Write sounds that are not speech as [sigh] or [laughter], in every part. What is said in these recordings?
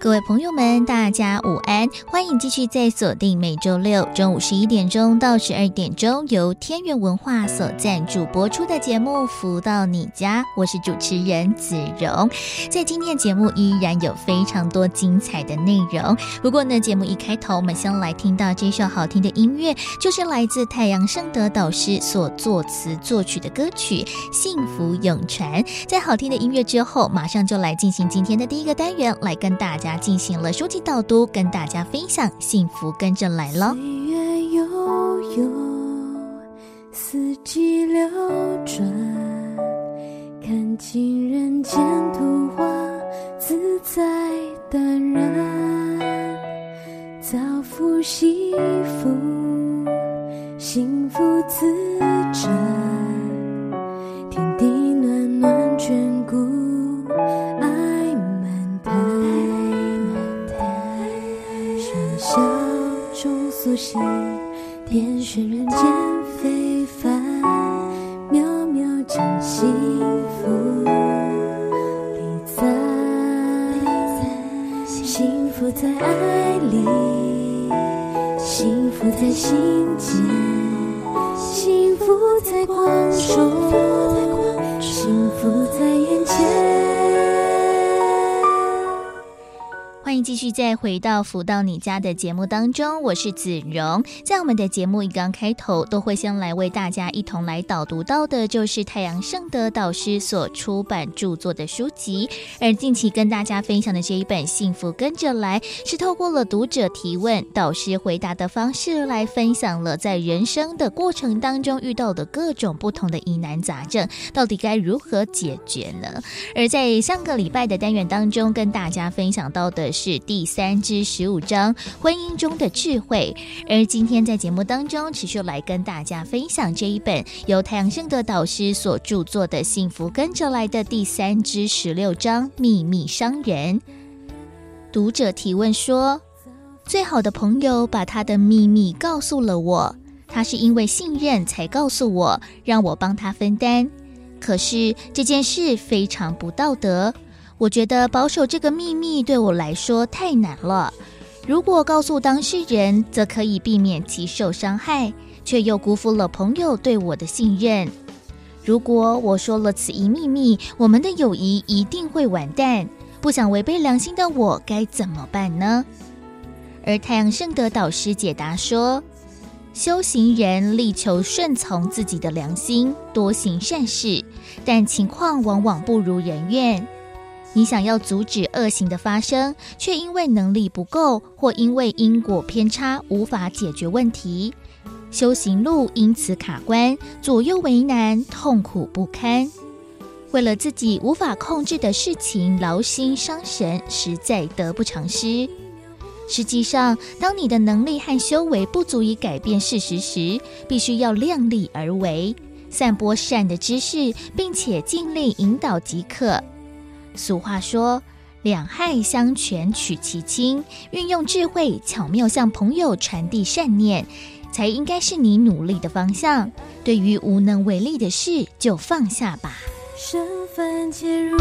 各位朋友们，大家午安！欢迎继续在锁定每周六中午十一点钟到十二点钟由天元文化所赞助播出的节目《福到你家》，我是主持人子荣。在今天节目依然有非常多精彩的内容。不过呢，节目一开头，我们先来听到这首好听的音乐，就是来自太阳盛德导师所作词作曲的歌曲《幸福永传》。在好听的音乐之后，马上就来进行今天的第一个单元，来跟大家。进行了书籍导读，跟大家分享，幸福跟着来了。岁月悠悠，四季流转，看尽人间图画，自在淡然，造福幸福，幸福自展，苏醒，点缀人间非凡，渺渺间幸福里在，幸福在爱里，幸福在心间，幸福在光中，幸福在继续再回到《福到你家》的节目当中，我是子荣。在我们的节目一刚开头，都会先来为大家一同来导读到的，就是太阳盛德导师所出版著作的书籍。而近期跟大家分享的这一本《幸福跟着来》，是透过了读者提问、导师回答的方式来分享了在人生的过程当中遇到的各种不同的疑难杂症，到底该如何解决呢？而在上个礼拜的单元当中，跟大家分享到的是。是第三之十五章婚姻中的智慧，而今天在节目当中，持续来跟大家分享这一本由太阳盛德导师所著作的《幸福跟着来的》第三之十六章秘密商人。读者提问说：最好的朋友把他的秘密告诉了我，他是因为信任才告诉我，让我帮他分担。可是这件事非常不道德。我觉得保守这个秘密对我来说太难了。如果告诉当事人，则可以避免其受伤害，却又辜负了朋友对我的信任。如果我说了此一秘密，我们的友谊一定会完蛋。不想违背良心的我该怎么办呢？而太阳圣德导师解答说：修行人力求顺从自己的良心，多行善事，但情况往往不如人愿。你想要阻止恶行的发生，却因为能力不够，或因为因果偏差无法解决问题，修行路因此卡关，左右为难，痛苦不堪。为了自己无法控制的事情劳心伤神，实在得不偿失。实际上，当你的能力和修为不足以改变事实时，必须要量力而为，散播善的知识，并且尽力引导即可。俗话说：“两害相权取其轻”，运用智慧巧妙向朋友传递善念，才应该是你努力的方向。对于无能为力的事，就放下吧。身份皆如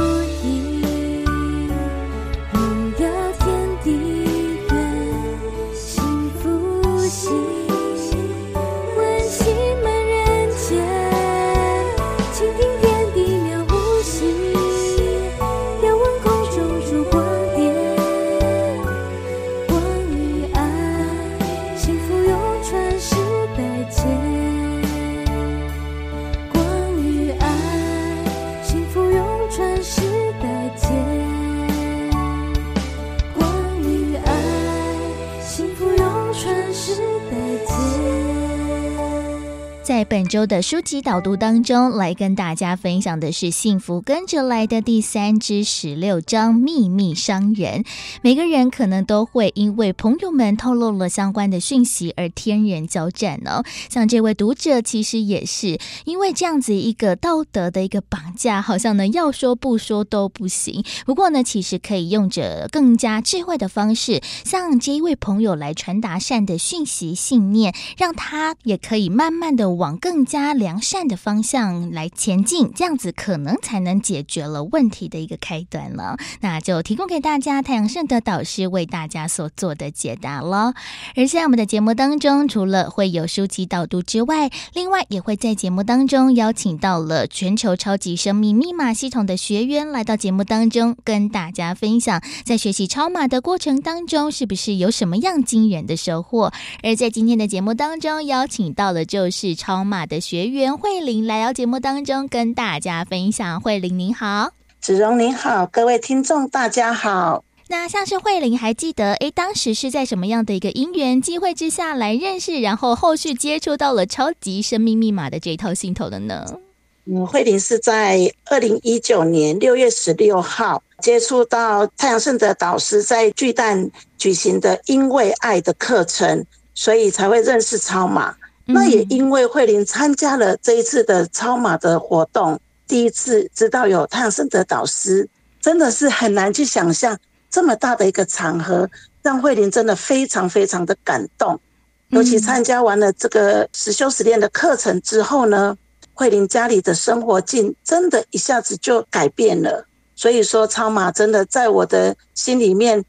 本周的书籍导读当中，来跟大家分享的是《幸福跟着来的》第三至十六章《秘密商人》。每个人可能都会因为朋友们透露了相关的讯息而天人交战哦。像这位读者，其实也是因为这样子一个道德的一个绑架，好像呢要说不说都不行。不过呢，其实可以用着更加智慧的方式，向这一位朋友来传达善的讯息、信念，让他也可以慢慢的。往更加良善的方向来前进，这样子可能才能解决了问题的一个开端了。那就提供给大家太阳盛德导师为大家所做的解答了。而在我们的节目当中，除了会有书籍导读之外，另外也会在节目当中邀请到了全球超级生命密码系统的学员来到节目当中，跟大家分享在学习超码的过程当中，是不是有什么样惊人的收获？而在今天的节目当中，邀请到了就是。超码的学员慧玲来到节目当中，跟大家分享。慧玲您好，子荣您好，各位听众大家好。那像是慧玲还记得，诶，当时是在什么样的一个因缘机会之下来认识，然后后续接触到了超级生命密码的这一套系统的呢？嗯，慧玲是在二零一九年六月十六号接触到太阳盛德导师在巨蛋举行的因为爱的课程，所以才会认识超码。那也因为慧玲参加了这一次的超马的活动，第一次知道有太阳盛德导师，真的是很难去想象这么大的一个场合，让慧玲真的非常非常的感动。尤其参加完了这个实修实练的课程之后呢，慧玲家里的生活境真的一下子就改变了。所以说，超马真的在我的心里面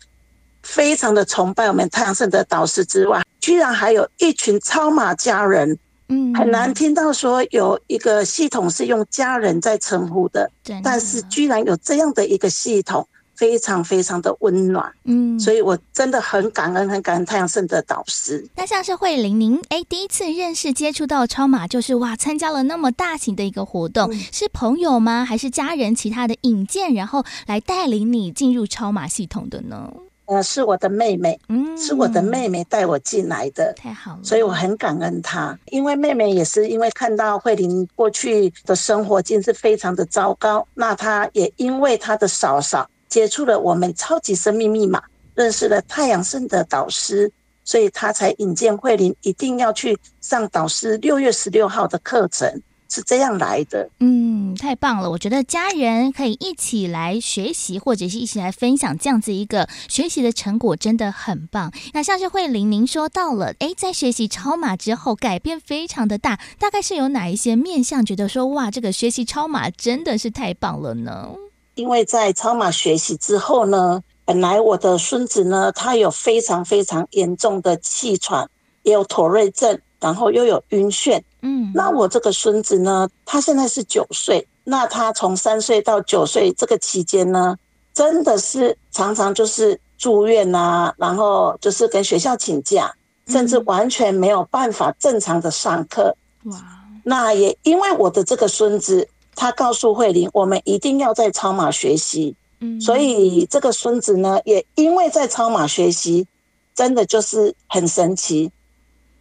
非常的崇拜我们太阳圣德导师之外。居然还有一群超马家人，嗯，很难听到说有一个系统是用家人在称呼的，但是居然有这样的一个系统，非常非常的温暖，嗯，所以我真的很感恩，很感恩太阳盛的导师。那像是慧玲，您哎第一次认识接触到超马，就是哇，参加了那么大型的一个活动，嗯，是朋友吗？还是家人其他的引荐，然后来带领你进入超马系统的呢？呃，是我的妹妹，嗯，是我的妹妹带我进来的，太好了，所以我很感恩她。因为妹妹也是因为看到慧玲过去的生活境是非常的糟糕，那她也因为她的嫂嫂接触了我们超级生命密码，认识了太阳圣的导师，所以她才引荐慧玲一定要去上导师六月十六号的课程。是这样来的，嗯，太棒了！我觉得家人可以一起来学习，或者是一起来分享这样子一个学习的成果，真的很棒。那像是慧玲，您说到了，哎，在学习超马之后，改变非常的大，大概是有哪一些面向，觉得说哇，这个学习超马真的是太棒了呢？因为在超马学习之后呢，本来我的孙子呢，他有非常非常严重的气喘，也有妥瑞症。然后又有晕眩，嗯，那我这个孙子呢，他现在是九岁，那他从三岁到九岁这个期间呢，真的是常常就是住院啊，然后就是跟学校请假，甚至完全没有办法正常的上课。哇，那也因为我的这个孙子，他告诉慧玲，我们一定要在超马学习，嗯，所以这个孙子呢，也因为在超马学习，真的就是很神奇。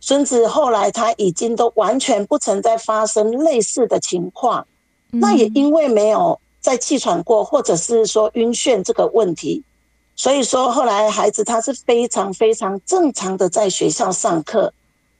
孙子后来他已经都完全不曾再发生类似的情况，那也因为没有再气喘过，或者是说晕眩这个问题，所以说后来孩子他是非常非常正常的在学校上课。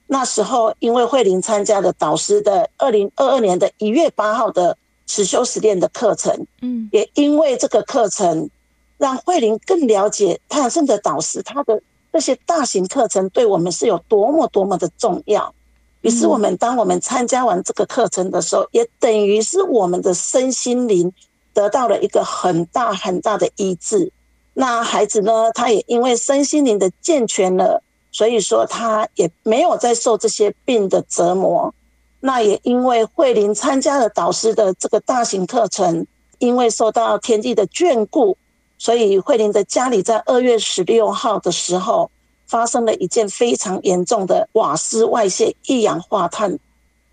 那时候因为慧玲参加了导师的二零二二年的一月八号的实修实练的课程，嗯，也因为这个课程让慧玲更了解太阳盛德导师他的。这些大型课程对我们是有多么多么的重要。于是，我们当我们参加完这个课程的时候，也等于是我们的身心灵得到了一个很大很大的医治。那孩子呢，他也因为身心灵的健全了，所以说他也没有再受这些病的折磨。那也因为慧玲参加了导师的这个大型课程，因为受到天地的眷顾。所以慧玲的家里在二月十六号的时候，发生了一件非常严重的瓦斯外泄一氧化碳。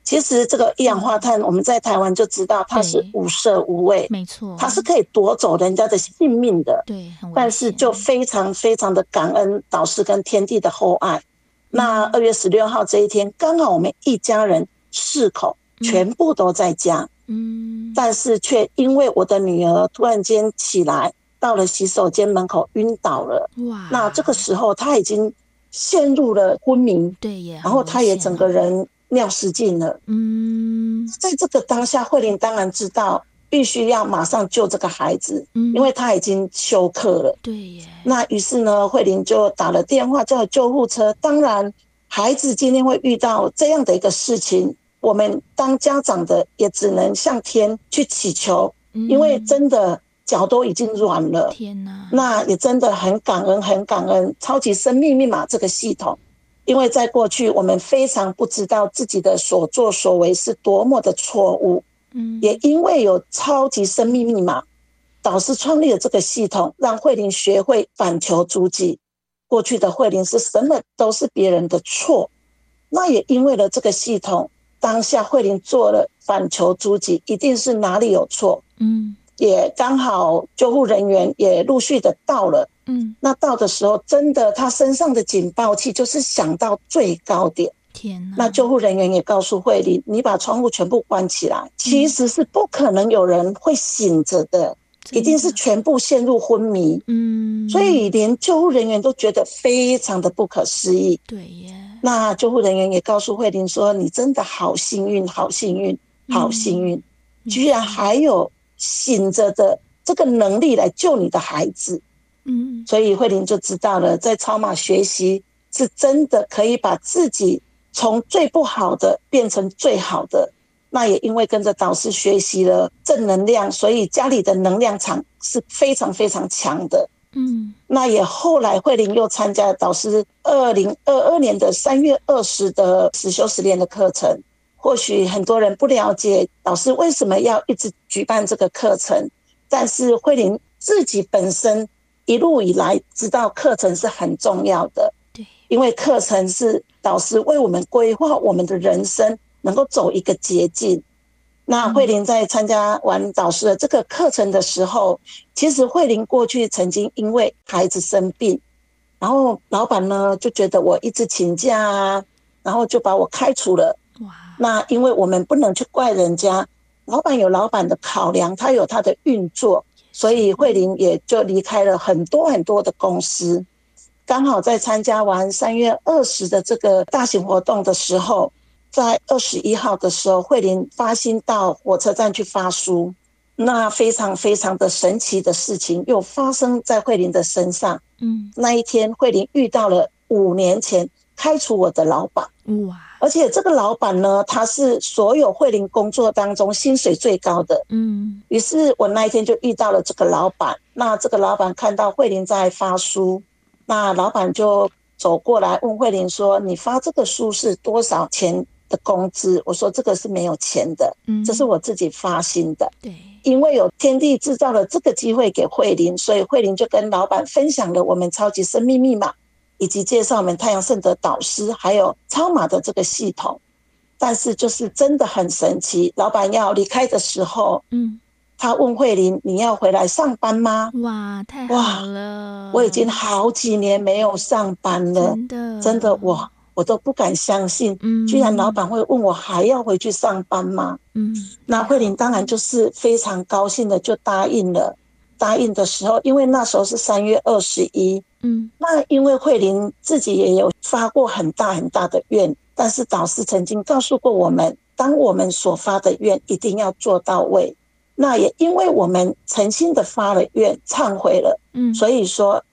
其实这个一氧化碳，我们在台湾就知道它是无色无味，没错，它是可以夺走人家的性命的。对，但是就非常非常的感恩导师跟天地的厚爱。那二月十六号这一天，刚好我们一家人四口全部都在家，嗯，但是却因为我的女儿突然间起来，到了洗手间门口晕倒了，哇！那这个时候他已经陷入了昏迷，对耶，然后他也整个人尿失禁了，嗯，在这个当下，慧玲当然知道。必须要马上救这个孩子，嗯，因为他已经休克了。对耶。那于是呢，慧玲就打了电话叫救护车。当然，孩子今天会遇到这样的一个事情，我们当家长的也只能向天去祈求，嗯，因为真的脚都已经软了。天哪！那也真的很感恩，很感恩超级生命密码这个系统，因为在过去我们非常不知道自己的所作所为是多么的错误。嗯，也因为有超级生命密码，导师创立了这个系统，让慧玲学会反求诸己。过去的慧玲是什么都是别人的错，那也因为了这个系统，当下慧玲做了反求诸己，一定是哪里有错。嗯，也刚好救护人员也陆续的到了。嗯，那到的时候，真的他身上的警报器就是响到最高点。天呐，那救护人员也告诉慧玲，你把窗户全部关起来。其实是不可能有人会醒着的，一定是全部陷入昏迷。嗯，所以连救护人员都觉得非常的不可思议。对耶。那救护人员也告诉慧玲说：“你真的好幸运，好幸运，好幸运，居然还有醒着的这个能力来救你的孩子。”嗯，所以慧玲就知道了，在超马学习是真的可以把自己。从最不好的变成最好的，那也因为跟着导师学习了正能量，所以家里的能量场是非常非常强的。嗯，那也后来慧玲又参加了导师二零二二年的三月二十的实修实练的课程。或许很多人不了解导师为什么要一直举办这个课程，但是慧玲自己本身一路以来知道课程是很重要的。对，因为课程是。导师为我们规划我们的人生，能够走一个捷径。那慧玲在参加完导师的这个课程的时候，其实慧玲过去曾经因为孩子生病，然后老板呢就觉得我一直请假啊，然后就把我开除了。哇！那因为我们不能去怪人家，老板有老板的考量，他有他的运作，所以慧玲也就离开了很多很多的公司。刚好在参加完三月二十的这个大型活动的时候，在二十一号的时候，慧玲发心到火车站去发书。那非常非常的神奇的事情又发生在慧玲的身上。嗯，那一天慧玲遇到了五年前开除我的老板。哇！而且这个老板呢，他是所有慧玲工作当中薪水最高的。嗯，于是我那一天就遇到了这个老板。那这个老板看到慧玲在发书。那老板就走过来问慧玲说：“你发这个书是多少钱的工资？”我说：“这个是没有钱的，嗯，这是我自己发心的。对，因为有天地制造了这个机会给慧玲，所以慧玲就跟老板分享了我们超级生命密码，以及介绍我们太阳盛德导师，还有超马的这个系统。但是就是真的很神奇，老板要离开的时候，嗯。”他问慧玲：“你要回来上班吗？”哇，太好了！我已经好几年没有上班了，真的，真的，我我都不敢相信，嗯，居然老板会问我还要回去上班吗？嗯，那慧玲当然就是非常高兴的就答应了。答应的时候，因为那时候是三月二十一，嗯，那因为慧玲自己也有发过很大很大的愿，但是导师曾经告诉过我们，当我们所发的愿一定要做到位。那也因为我们诚心的发了愿，忏悔了，嗯，所以说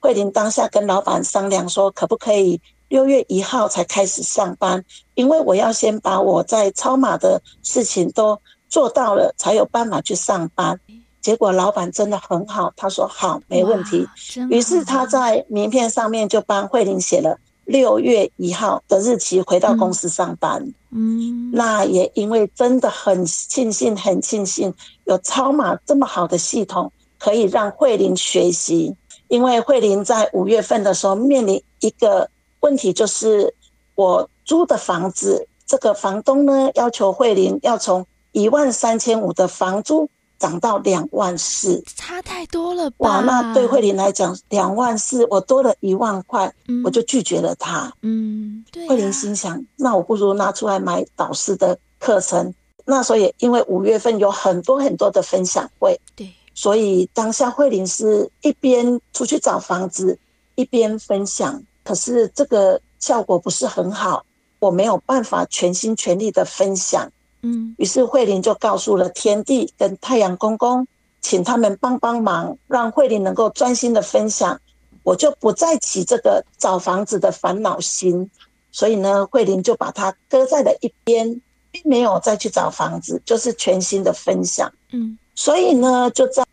慧玲当下跟老板商量说，可不可以六月一号才开始上班？因为我要先把我在超马的事情都做到了，才有办法去上班。结果老板真的很好，他说好，没问题。于是他在名片上面就帮慧玲写了。六月一号的日期回到公司上班，嗯，那也因为真的很庆幸，很庆幸有超马这么好的系统，可以让慧玲学习。因为慧玲在五月份的时候面临一个问题，就是我租的房子，这个房东呢要求慧玲要从一万三千五的房租涨到两万四，差太多了吧？哇，那对慧玲来讲，两万四我多了一万块，嗯，我就拒绝了他。嗯，对啊。慧玲心想，那我不如拿出来买导师的课程。那所以，因为五月份有很多很多的分享会，对，所以当下慧玲是一边出去找房子，一边分享。可是这个效果不是很好，我没有办法全心全力的分享。嗯，于是慧玲就告诉了天地跟太阳公公，请他们帮帮忙，让慧玲能够专心的分享，我就不再起这个找房子的烦恼心。所以呢，慧玲就把它搁在了一边，并没有再去找房子，就是全新的分享。嗯，所以呢，就在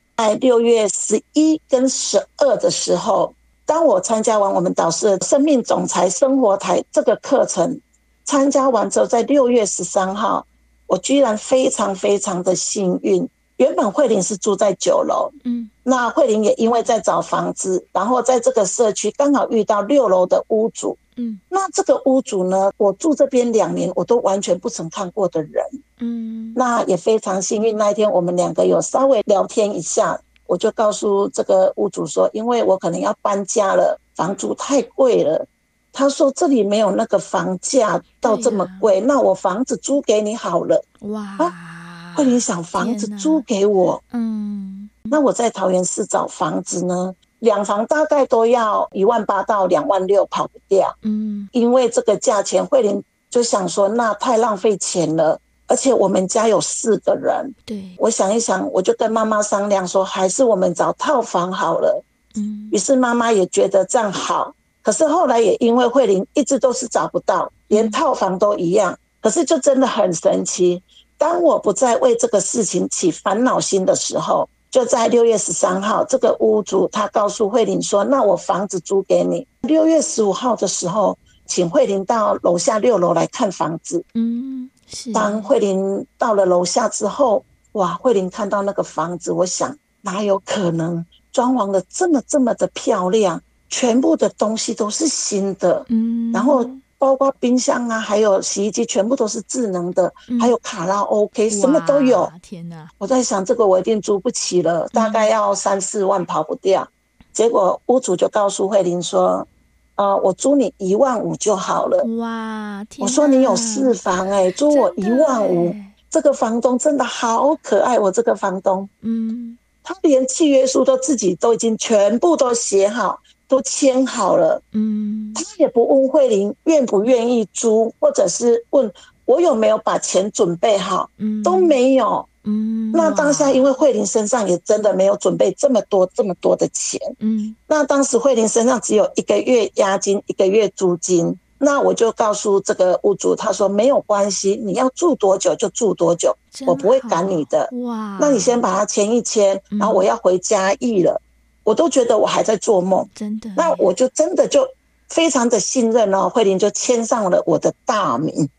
六月十一跟十二的时候，当我参加完我们导师的生命总裁生活台这个课程，参加完之后，在六月十三号。我居然非常非常的幸运，原本慧玲是住在九楼，嗯，那慧玲也因为在找房子，然后在这个社区刚好遇到六楼的屋主，嗯，那这个屋主呢，我住这边两年，我都完全不曾看过的人，嗯，那也非常幸运，那一天我们两个有稍微聊天一下，我就告诉这个屋主说，因为我可能要搬家了，房租太贵了。他说：“这里没有那个房价到这么贵，啊、那我房子租给你好了。”哇！啊，慧玲想房子租给我，嗯，那我在桃园市找房子呢，两房大概都要一万八到两万六，跑不掉。嗯，因为这个价钱，慧玲就想说，那太浪费钱了，而且我们家有四个人。对，我想一想，我就跟妈妈商量说，还是我们找套房好了。嗯，于是妈妈也觉得这样好。可是后来也因为慧玲一直都是找不到，连套房都一样。可是就真的很神奇，当我不再为这个事情起烦恼心的时候，就在六月十三号，这个屋主他告诉慧玲说：“那我房子租给你。”六月十五号的时候，请慧玲到楼下六楼来看房子。嗯，是。当慧玲到了楼下之后，哇，慧玲看到那个房子，我想哪有可能装潢的这么这么的漂亮？全部的东西都是新的，嗯，然后包括冰箱啊，还有洗衣机，全部都是智能的，嗯、还有卡拉 OK，什么都有。天哪！我在想，这个我一定租不起了，大概要三四万跑不掉。嗯、结果屋主就告诉慧玲说：“呃，我租你一万五就好了。”哇！我说你有四房哎、欸，租我一万五，这个房东真的好可爱。我这个房东，嗯，他连契约书都自己都已经全部都写好。都签好了，嗯，他也不问慧玲愿不愿意租，或者是问我有没有把钱准备好，嗯，都没有，嗯，那当下因为慧玲身上也真的没有准备这么多这么多的钱，嗯，那当时慧玲身上只有一个月押金，一个月租金，那我就告诉这个屋主，他说没有关系，你要住多久就住多久，我不会赶你的，哇，那你先把它签一签，然后我要回嘉义了。我都觉得我还在做梦，真的。那我就真的就非常的信任哦，慧玲就签上了我的大名。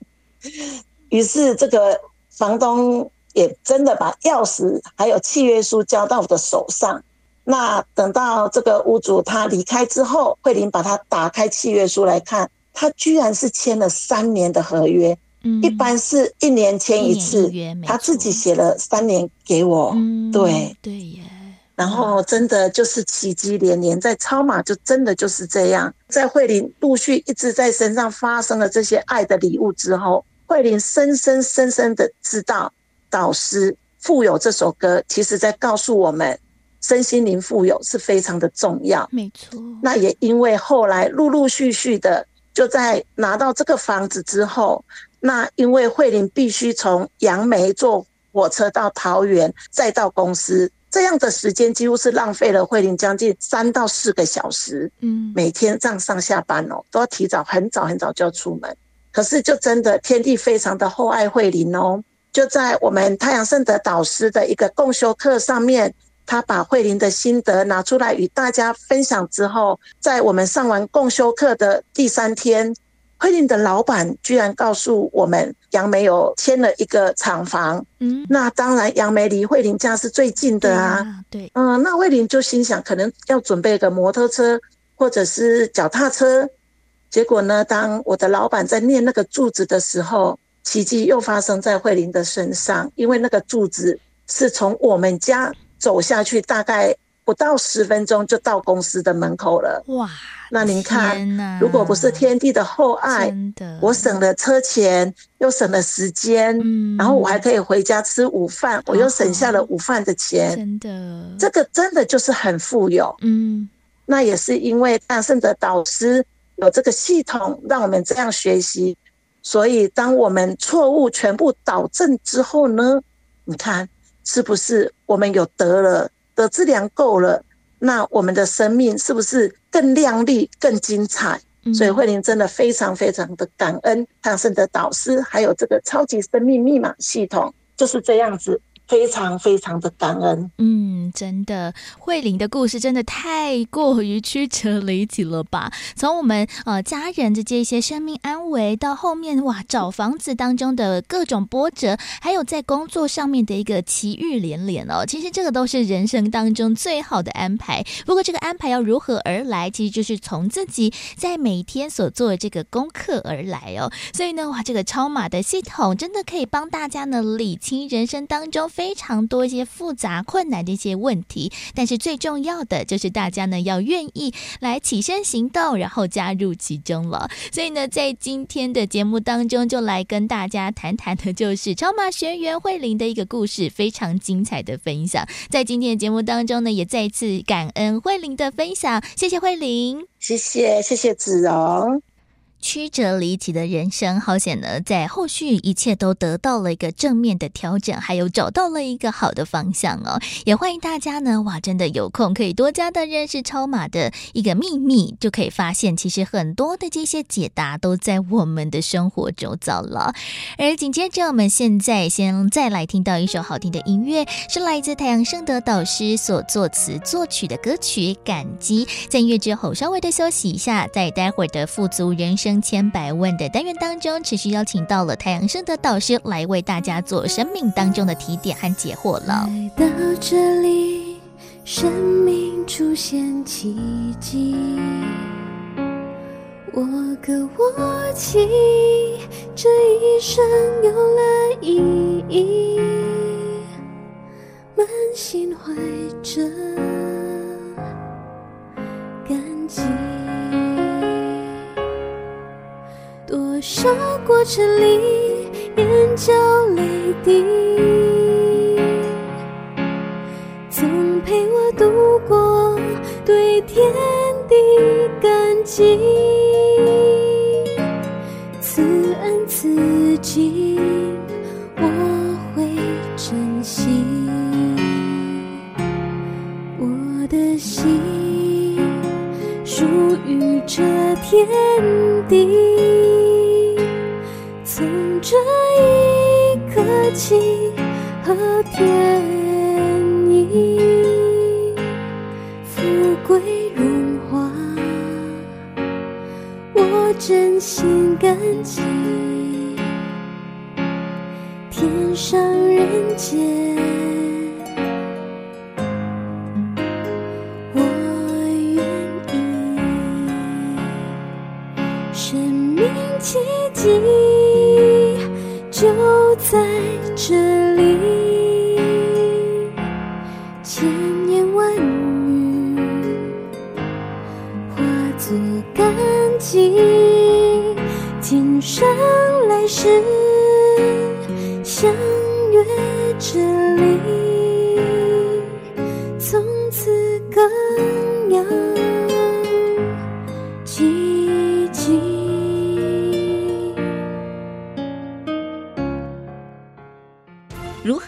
于是这个房东也真的把钥匙还有契约书交到我的手上。那等到这个屋主他离开之后，慧玲把他打开契约书来看，他居然是签了三年的合约。嗯，一般是一年签一次，他自己写了三年给我。嗯，对，对耶。然后真的就是奇迹连连，在超马就真的就是这样，在慧玲陆续一直在身上发生了这些爱的礼物之后，慧玲深深深深的知道，导师富有这首歌，其实在告诉我们，身心灵富有是非常的重要。没错。那也因为后来陆陆续续的，就在拿到这个房子之后，那因为慧玲必须从杨梅坐火车到桃园，再到公司。这样的时间几乎是浪费了慧玲将近三到四个小时，嗯，每天这样上下班哦，都要提早很早很早就要出门。可是就真的天地非常的厚爱慧玲哦，就在我们太阳盛德导师的一个共修课上面，他把慧玲的心得拿出来与大家分享之后，在我们上完共修课的第三天。慧玲的老板居然告诉我们，杨梅有签了一个厂房。嗯，那当然，杨梅离慧玲家是最近的啊。对，嗯、呃，那慧玲就心想，可能要准备一个摩托车或者是脚踏车。结果呢，当我的老板在念那个柱子的时候，奇迹又发生在慧玲的身上，因为那个柱子是从我们家走下去，大概不到十分钟就到公司的门口了。哇！那您看，如果不是天地的厚爱，我省了车钱，又省了时间，嗯，然后我还可以回家吃午饭，我又省下了午饭的钱。真的，这个真的就是很富有。嗯，那也是因为大圣的导师有这个系统，让我们这样学习。所以，当我们错误全部导正之后呢，你看是不是我们有得了，德智良够了？那我们的生命是不是更亮丽、更精彩？所以慧玲真的非常非常的感恩大圣的导师，还有这个超级生命密码系统，就是这样子。非常非常的感恩，嗯，真的，慧玲的故事真的太过于曲折离奇了吧？[laughs] 从我们呃家人的这些生命安危，到后面哇找房子当中的各种波折，还有在工作上面的一个奇遇连连哦。其实这个都是人生当中最好的安排。不过这个安排要如何而来，其实就是从自己在每天所做的这个功课而来哦。所以呢，哇，这个超马的系统真的可以帮大家呢理清人生当中非。非常多一些复杂困难的一些问题，但是最重要的就是大家呢要愿意来起身行动，然后加入其中了。所以呢，在今天的节目当中，就来跟大家谈谈的，就是超马学员慧玲的一个故事，非常精彩的分享。在今天的节目当中呢，也再次感恩慧玲的分享，谢谢慧玲，谢谢谢谢子荣。曲折离奇的人生，好险呢！在后续一切都得到了一个正面的调整，还有找到了一个好的方向哦。也欢迎大家呢，哇，真的有空可以多加的认识超马的一个秘密，就可以发现其实很多的这些解答都在我们的生活周遭了。而紧接着，我们现在先再来听到一首好听的音乐，是来自太阳盛德导师所作词作曲的歌曲《感激》。在音乐之后稍微的休息一下，在待会儿的富足人生。千百万的单元当中，持续邀请到了太阳升的导师来为大家做生命当中的提点和解惑了。来到这里，生命出现奇迹，我歌我泣，这一生有了意义，满心怀着感激。多少过程里，眼角泪滴，总陪我度过，对天地感激，此恩此景，我会珍惜，我的心属于这天地。这一刻起，和天意，富贵荣华，我真心感激，天上人间。奇迹就在这里，千言万语化作感激，今生来世相约这里。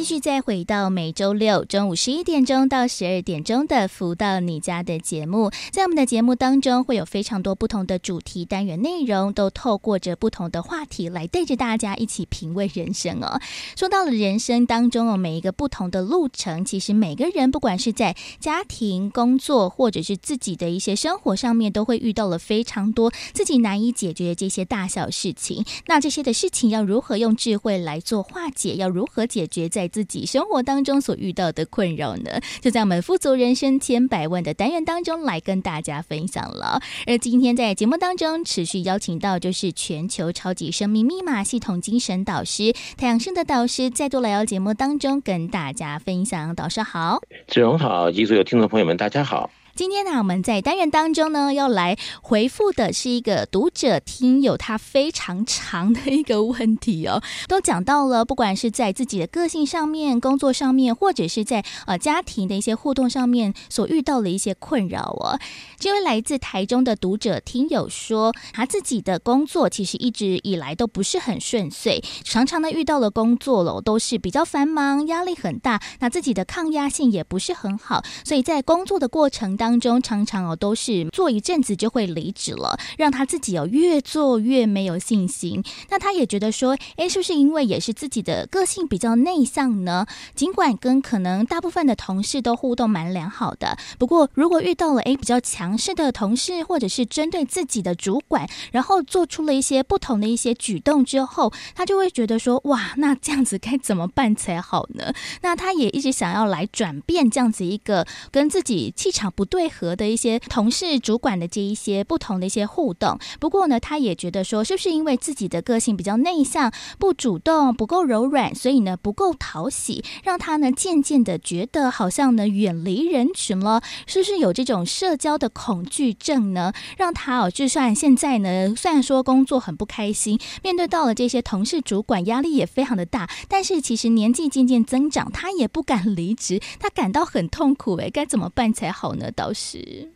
继续再回到每周六中午十一点钟到十二点钟的《福到你家》的节目，在我们的节目当中会有非常多不同的主题单元内容，都透过着不同的话题来带着大家一起品味人生哦。说到了人生当中哦，每一个不同的路程，其实每个人不管是在家庭、工作，或者是自己的一些生活上面，都会遇到了非常多自己难以解决的这些大小事情。那这些的事情要如何用智慧来做化解？要如何解决在在自己生活当中所遇到的困扰呢，就在我们富足人生千百万的单元当中来跟大家分享了。而今天在节目当中持续邀请到就是全球超级生命密码系统精神导师太阳盛的导师，再度来到节目当中跟大家分享。导师好，子荣好，以及所有听众朋友们，大家好。今天呢，我们在单元当中呢，要来回复的是一个读者听友他非常长的一个问题哦，[laughs] 都讲到了，不管是在自己的个性上面、工作上面，或者是在呃家庭的一些互动上面所遇到的一些困扰哦。这位来自台中的读者听友说，他自己的工作其实一直以来都不是很顺遂，常常呢遇到了工作了都是比较繁忙，压力很大，那自己的抗压性也不是很好，所以在工作的过程当当中常常哦都是做一阵子就会离职了，让他自己哦越做越没有信心。那他也觉得说，哎，是不是因为也是自己的个性比较内向呢？尽管跟可能大部分的同事都互动蛮良好的，不过如果遇到了哎比较强势的同事，或者是针对自己的主管，然后做出了一些不同的一些举动之后，他就会觉得说，哇，那这样子该怎么办才好呢？那他也一直想要来转变这样子一个跟自己气场不对配合的一些同事、主管的这一些不同的一些互动，不过呢，他也觉得说，是不是因为自己的个性比较内向、不主动、不够柔软，所以呢不够讨喜，让他呢渐渐的觉得好像呢远离人群了，是不是有这种社交的恐惧症呢？让他哦，就算现在呢，虽然说工作很不开心，面对到了这些同事、主管，压力也非常的大，但是其实年纪渐渐增长，他也不敢离职，他感到很痛苦。哎，该怎么办才好呢？导师？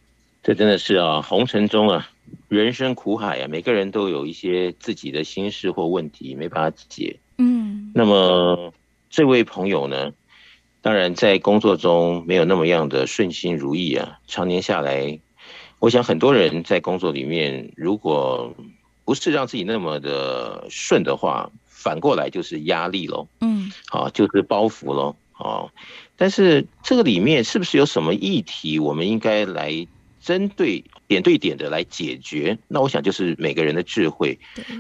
这真的是啊，红尘中啊，人生苦海啊，每个人都有一些自己的心事或问题没办法解。嗯，那么这位朋友呢，当然在工作中没有那么样的顺心如意啊，常年下来，我想很多人在工作里面，如果不是让自己那么的顺的话，反过来就是压力喽。嗯，啊，就是包袱喽。哦，但是这个里面是不是有什么议题，我们应该来针对点对点的来解决？那我想就是每个人的智慧，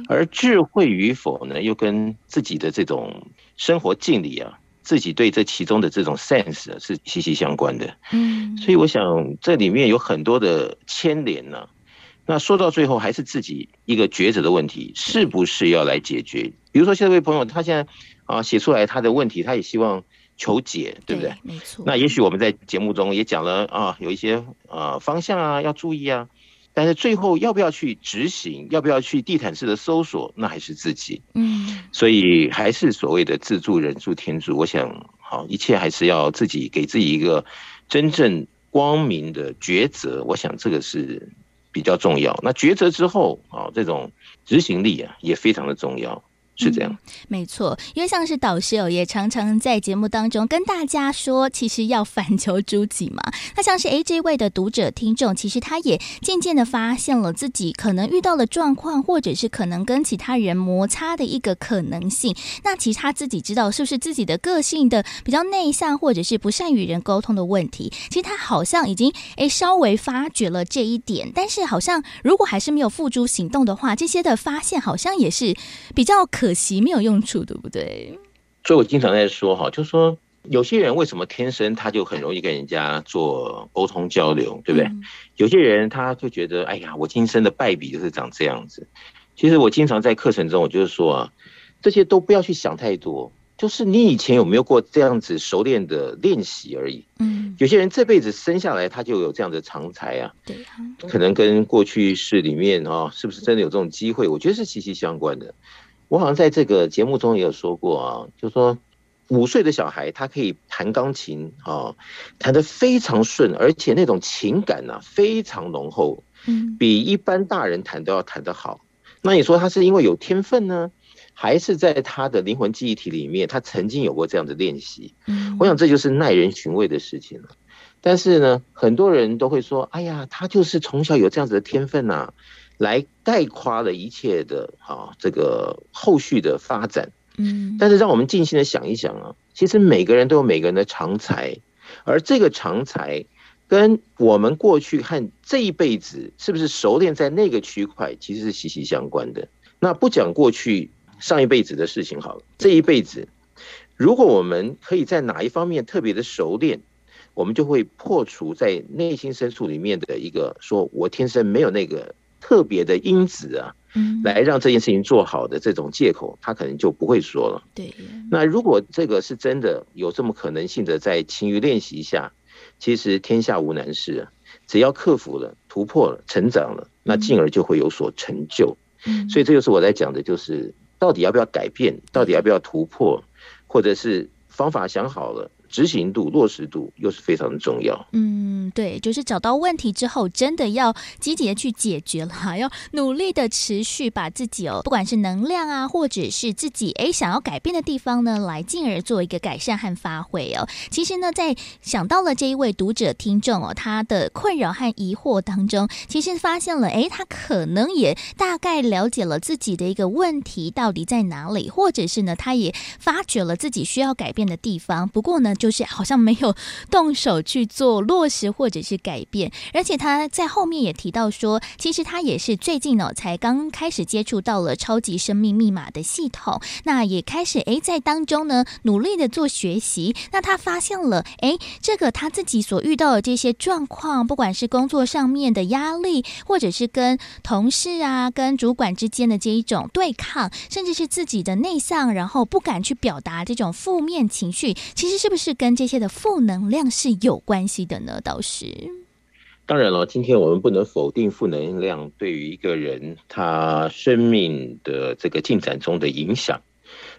而智慧与否呢，又跟自己的这种生活境里啊，自己对这其中的这种 sense 是息息相关的。嗯，所以我想这里面有很多的牵连呢。那说到最后，还是自己一个抉择的问题，是不是要来解决？比如说，这位朋友他现在啊写出来他的问题，他也希望。求解，对不对？没错。那也许我们在节目中也讲了啊，有一些呃方向啊要注意啊，但是最后要不要去执行，要不要去地毯式的搜索，那还是自己。嗯。所以还是所谓的自助、人助、天助。我想，好，一切还是要自己给自己一个真正光明的抉择。我想这个是比较重要。那抉择之后啊，这种执行力啊也非常的重要。是这样、没错，因为像是导师哦，也常常在节目当中跟大家说，其实要反求诸己嘛。[laughs] 那像是 A 这位的读者听众，其实他也渐渐的发现了自己可能遇到的状况，或者是可能跟其他人摩擦的一个可能性。那其实他自己知道是不是自己的个性的比较内向，或者是不善与人沟通的问题。其实他好像已经诶稍微发觉了这一点，但是好像如果还是没有付诸行动的话，这些的发现好像也是比较可。可惜没有用处，对不对？所以我经常在说哈，就是说有些人为什么天生他就很容易跟人家做沟通交流，对不对？嗯、有些人他就觉得，哎呀，我今生的败笔就是长这样子。其实我经常在课程中，我就是说啊，这些都不要去想太多，就是你以前有没有过这样子熟练的练习而已。嗯，有些人这辈子生下来他就有这样的长才啊，对啊，可能跟过去式里面啊，是不是真的有这种机会？我觉得是息息相关的。我好像在这个节目中也有说过啊，就说五岁的小孩他可以弹钢琴啊，弹得非常顺，而且那种情感呢非常浓厚，嗯，比一般大人弹都要弹得好。那你说他是因为有天分呢，还是在他的灵魂记忆体里面，他曾经有过这样的练习。嗯，我想这就是耐人寻味的事情了。但是呢，很多人都会说：“哎呀，他就是从小有这样子的天分呐、啊，来概括了一切的啊，这个后续的发展。”嗯，但是让我们静心的想一想啊，其实每个人都有每个人的长才，而这个长才跟我们过去和这一辈子是不是熟练在那个区块，其实是息息相关的。那不讲过去上一辈子的事情好了，这一辈子，如果我们可以在哪一方面特别的熟练，我们就会破除在内心深处里面的一个说我天生没有那个特别的因子啊。嗯，来让这件事情做好的这种借口，他可能就不会说了。对，那如果这个是真的有这么可能性的，在勤于练习下，其实天下无难事，只要克服了、突破了、成长了，那进而就会有所成就。嗯，所以这就是我在讲的，就是到底要不要改变，到底要不要突破，或者是方法想好了。执行度、落实度又是非常的重要。嗯，对，就是找到问题之后，真的要积极的去解决了，[laughs] 要努力的持续把自己哦，不管是能量啊，或者是自己哎想要改变的地方呢，来进而做一个改善和发挥哦。其实呢，在想到了这一位读者听众哦，他的困扰和疑惑当中，其实发现了哎，他可能也大概了解了自己的一个问题到底在哪里，或者是呢，他也发觉了自己需要改变的地方。不过呢，就是好像没有动手去做落实或者是改变，[laughs] 而且他在后面也提到说，其实他也是最近呢才刚开始接触到了超级生命密码的系统，那也开始诶在当中呢努力的做学习。那他发现了诶，这个他自己所遇到的这些状况，不管是工作上面的压力，或者是跟同事啊、跟主管之间的这一种对抗，甚至是自己的内向，然后不敢去表达这种负面情绪，其实是不是？跟这些的负能量是有关系的呢？倒是，当然了，今天我们不能否定负能量对于一个人他生命的这个进展中的影响，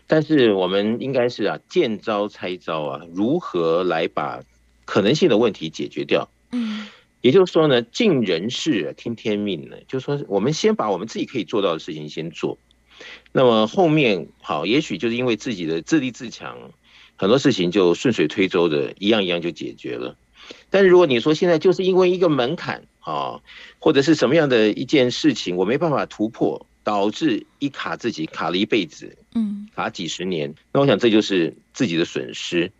但是我们应该是啊，见招拆招啊，如何来把可能性的问题解决掉？嗯，也就是说呢，尽人事听天命呢，就是说我们先把我们自己可以做到的事情先做，那么后面好，也许就是因为自己的自立自强。很多事情就顺水推舟的，一样一样就解决了。但是如果你说现在就是因为一个门槛啊，或者是什么样的一件事情，我没办法突破，导致一卡自己卡了一辈子，嗯，卡几十年，那我想这就是自己的损失。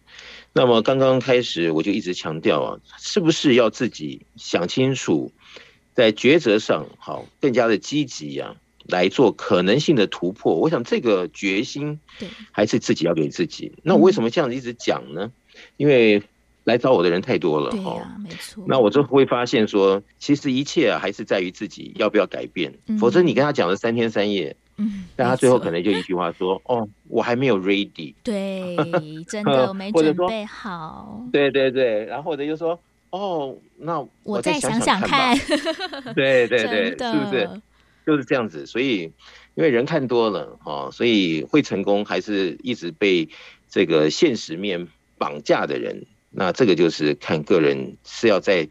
那么刚刚开始我就一直强调啊，是不是要自己想清楚，在抉择上好更加的积极呀？来做可能性的突破，我想这个决心，对，还是自己要给自己。那我为什么这样子一直讲呢？因为来找我的人太多了，哈，没错。那我就会发现说，其实一切啊，还是在于自己要不要改变。否则你跟他讲了三天三夜，嗯，但他最后可能就一句话说：“哦，我还没有 ready。”对，真的 [laughs] 没准备好。对对对，然后或者就说：“哦，那我再想想看。”对对对，[laughs] 是不是？就是这样子，所以因为人看多了哦，所以会成功还是一直被这个现实面绑架的人，那这个就是看个人是要在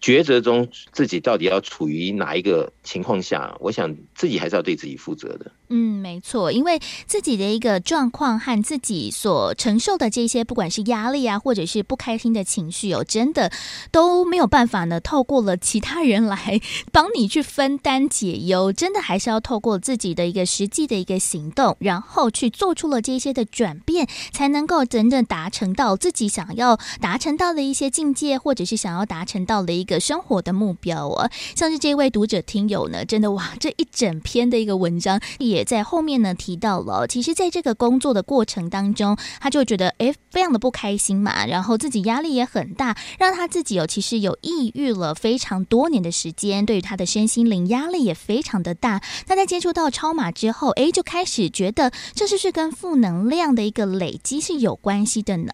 抉择中自己到底要处于哪一个情况下，我想自己还是要对自己负责的。嗯，没错，因为自己的一个状况和自己所承受的这些，不管是压力啊，或者是不开心的情绪哦，真的都没有办法呢，透过了其他人来 [laughs] 帮你去分担解忧，真的还是要透过自己的一个实际的一个行动，然后去做出了这些的转变，才能够真正达成到自己想要达成到的一些境界，或者是想要达成到的一个生活的目标哦。像是这位读者听友呢，真的哇，这一整篇的一个文章也。也在后面呢提到了，其实在这个工作的过程当中，他就觉得哎，非常的不开心嘛，然后自己压力也很大，让他自己哦其实有抑郁了非常多年的时间，对于他的身心灵压力也非常的大。他在接触到超马之后，哎，就开始觉得这是不是跟负能量的一个累积是有关系的呢。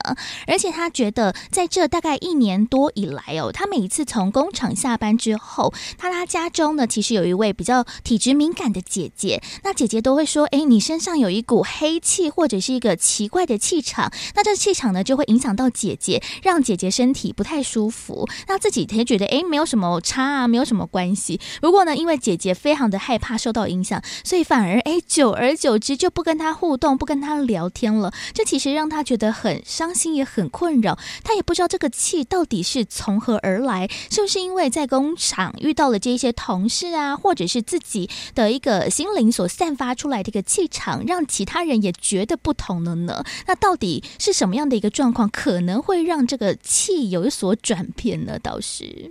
而且他觉得在这大概一年多以来哦，他每一次从工厂下班之后，他他家中呢其实有一位比较体质敏感的姐姐，那姐姐。姐都会说，哎，你身上有一股黑气或者是一个奇怪的气场，那这气场呢就会影响到姐姐，让姐姐身体不太舒服。那自己也觉得，哎，没有什么差啊，没有什么关系。不过呢，因为姐姐非常的害怕受到影响，所以反而哎，久而久之就不跟她互动，不跟她聊天了。这其实让她觉得很伤心，也很困扰。她也不知道这个气到底是从何而来，是不是因为在工厂遇到了这一些同事啊，或者是自己的一个心灵所散发出来的一个气场，让其他人也觉得不同了呢？那到底是什么样的一个状况，可能会让这个气有所转变呢？倒是，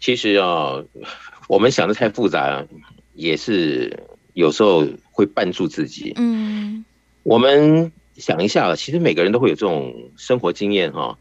其实啊，我们想的太复杂，也是有时候会绊住自己。嗯，我们想一下，其实每个人都会有这种生活经验哈，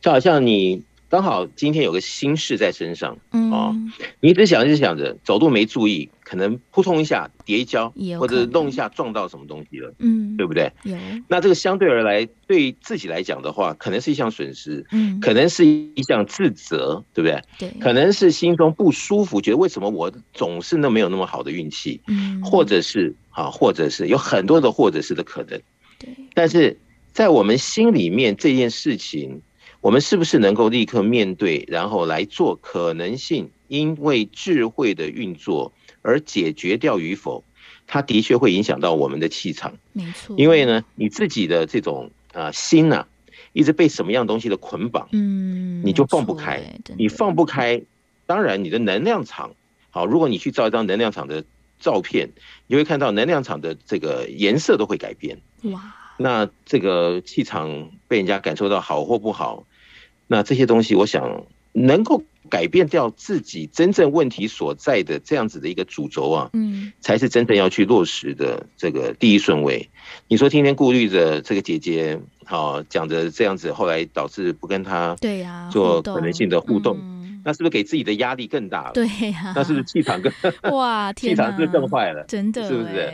就好像你。刚好今天有个心事在身上，嗯、哦，你一直想一直想着，走路没注意，可能扑通一下跌一跤，或者弄一下撞到什么东西了，嗯，对不对？有。那这个相对而来，对自己来讲的话，可能是一项损失，嗯，可能是一项自责，对不对？对。可能是心中不舒服，觉得为什么我总是那没有那么好的运气，嗯，或者是啊，或者是有很多的或者是的可能，对。但是在我们心里面这件事情。我们是不是能够立刻面对，然后来做可能性？因为智慧的运作而解决掉与否，它的确会影响到我们的气场。没错，因为呢，你自己的这种啊心呐、啊，一直被什么样东西的捆绑，嗯，你就放不开。你放不开，当然你的能量场好。如果你去照一张能量场的照片，你会看到能量场的这个颜色都会改变。哇，那这个气场被人家感受到好或不好。那这些东西，我想能够改变掉自己真正问题所在的这样子的一个主轴啊，嗯，才是真正要去落实的这个第一顺位。你说天天顾虑着这个姐姐，好讲着这样子，后来导致不跟她对呀做可能性的互动，那是不是给自己的压力更大了？对呀，那是不是气场更哇，[laughs] 气场是不是更坏了？真的是不是？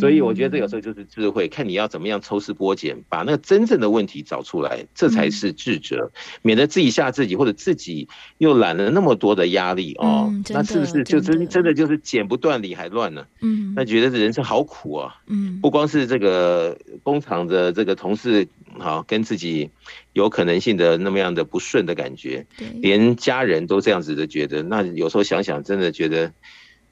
所以我觉得这有时候就是智慧，看你要怎么样抽丝剥茧，把那个真正的问题找出来，这才是智者，免得自己吓自己，或者自己又揽了那么多的压力哦。那是不是就真真的就是剪不断理还乱呢？嗯，那觉得这人生好苦啊。嗯，不光是这个工厂的这个同事，好跟自己有可能性的那么样的不顺的感觉，连家人都这样子的觉得，那有时候想想，真的觉得。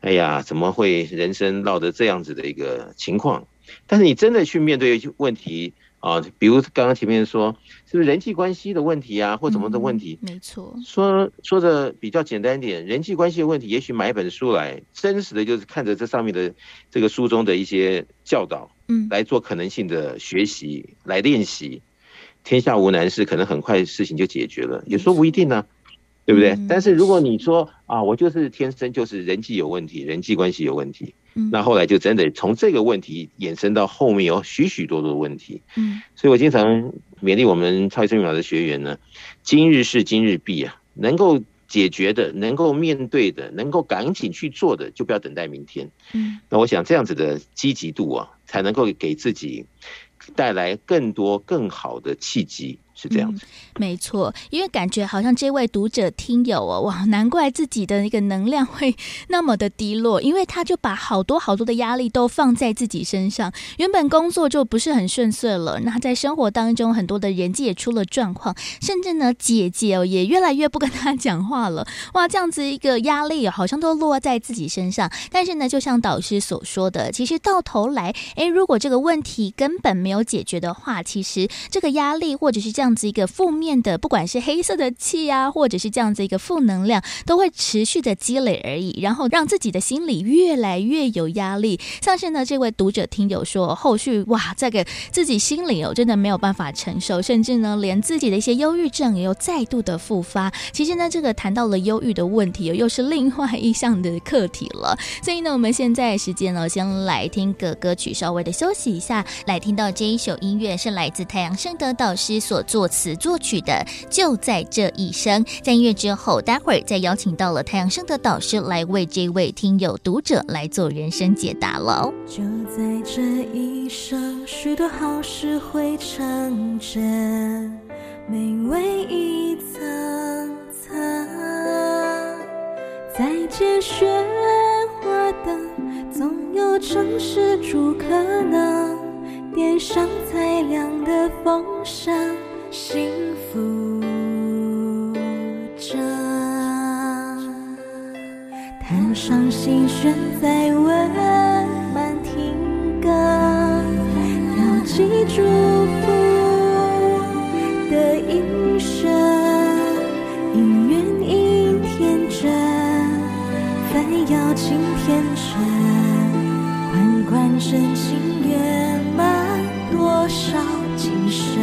哎呀，怎么会人生落得这样子的一个情况？但是你真的去面对问题啊，比如刚刚前面说，是不是人际关系的问题啊，或怎么的问题？嗯、没错。说说的比较简单一点，人际关系的问题，也许买一本书来，真实的就是看着这上面的这个书中的一些教导，嗯，来做可能性的学习，来练习。天下无难事，可能很快事情就解决了，也说不一定呢、啊。对不对？但是如果你说啊，我就是天生就是人际有问题，人际关系有问题，那后来就真的从这个问题衍生到后面有许许多多的问题。嗯，所以我经常勉励我们超级生命的学员呢，今日事今日毕啊，能够解决的、能够面对的、能够赶紧去做的，就不要等待明天。嗯，那我想这样子的积极度啊，才能够给自己带来更多更好的契机。是这样子，嗯，没错，因为感觉好像这位读者听友哦，哇，难怪自己的那个能量会那么的低落，因为他就把好多好多的压力都放在自己身上，原本工作就不是很顺遂了，那在生活当中很多的人际也出了状况，甚至呢，姐姐哦也越来越不跟他讲话了，哇，这样子一个压力好像都落在自己身上，但是呢，就像导师所说的，其实到头来，诶，如果这个问题根本没有解决的话，其实这个压力或者是这样。这样子一个负面的，不管是黑色的气啊，或者是这样子一个负能量，都会持续的积累而已，然后让自己的心里越来越有压力。像是呢，这位读者听友说，后续哇，这个自己心里哦，真的没有办法承受，甚至呢，连自己的一些忧郁症也有再度的复发。其实呢，这个谈到了忧郁的问题，又是另外一项的课题了。[laughs] 所以呢，我们现在时间呢，先来听个歌曲，稍微的休息一下，来听到这一首音乐是来自太阳盛德导师所。作词作曲的就在这一生，在音乐之后，待会儿再邀请到了太阳盛德导师来为这位听友读者来做人生解答了。就在这一生，许多好事会成真，美味一层层，在街喧哗的，总有城市住可能点上才亮的风扇，幸福着。弹上心弦再温慢听歌，要记祝福的音声，音缘应天真，凡要尽天真。缓缓深情圆满多少今生，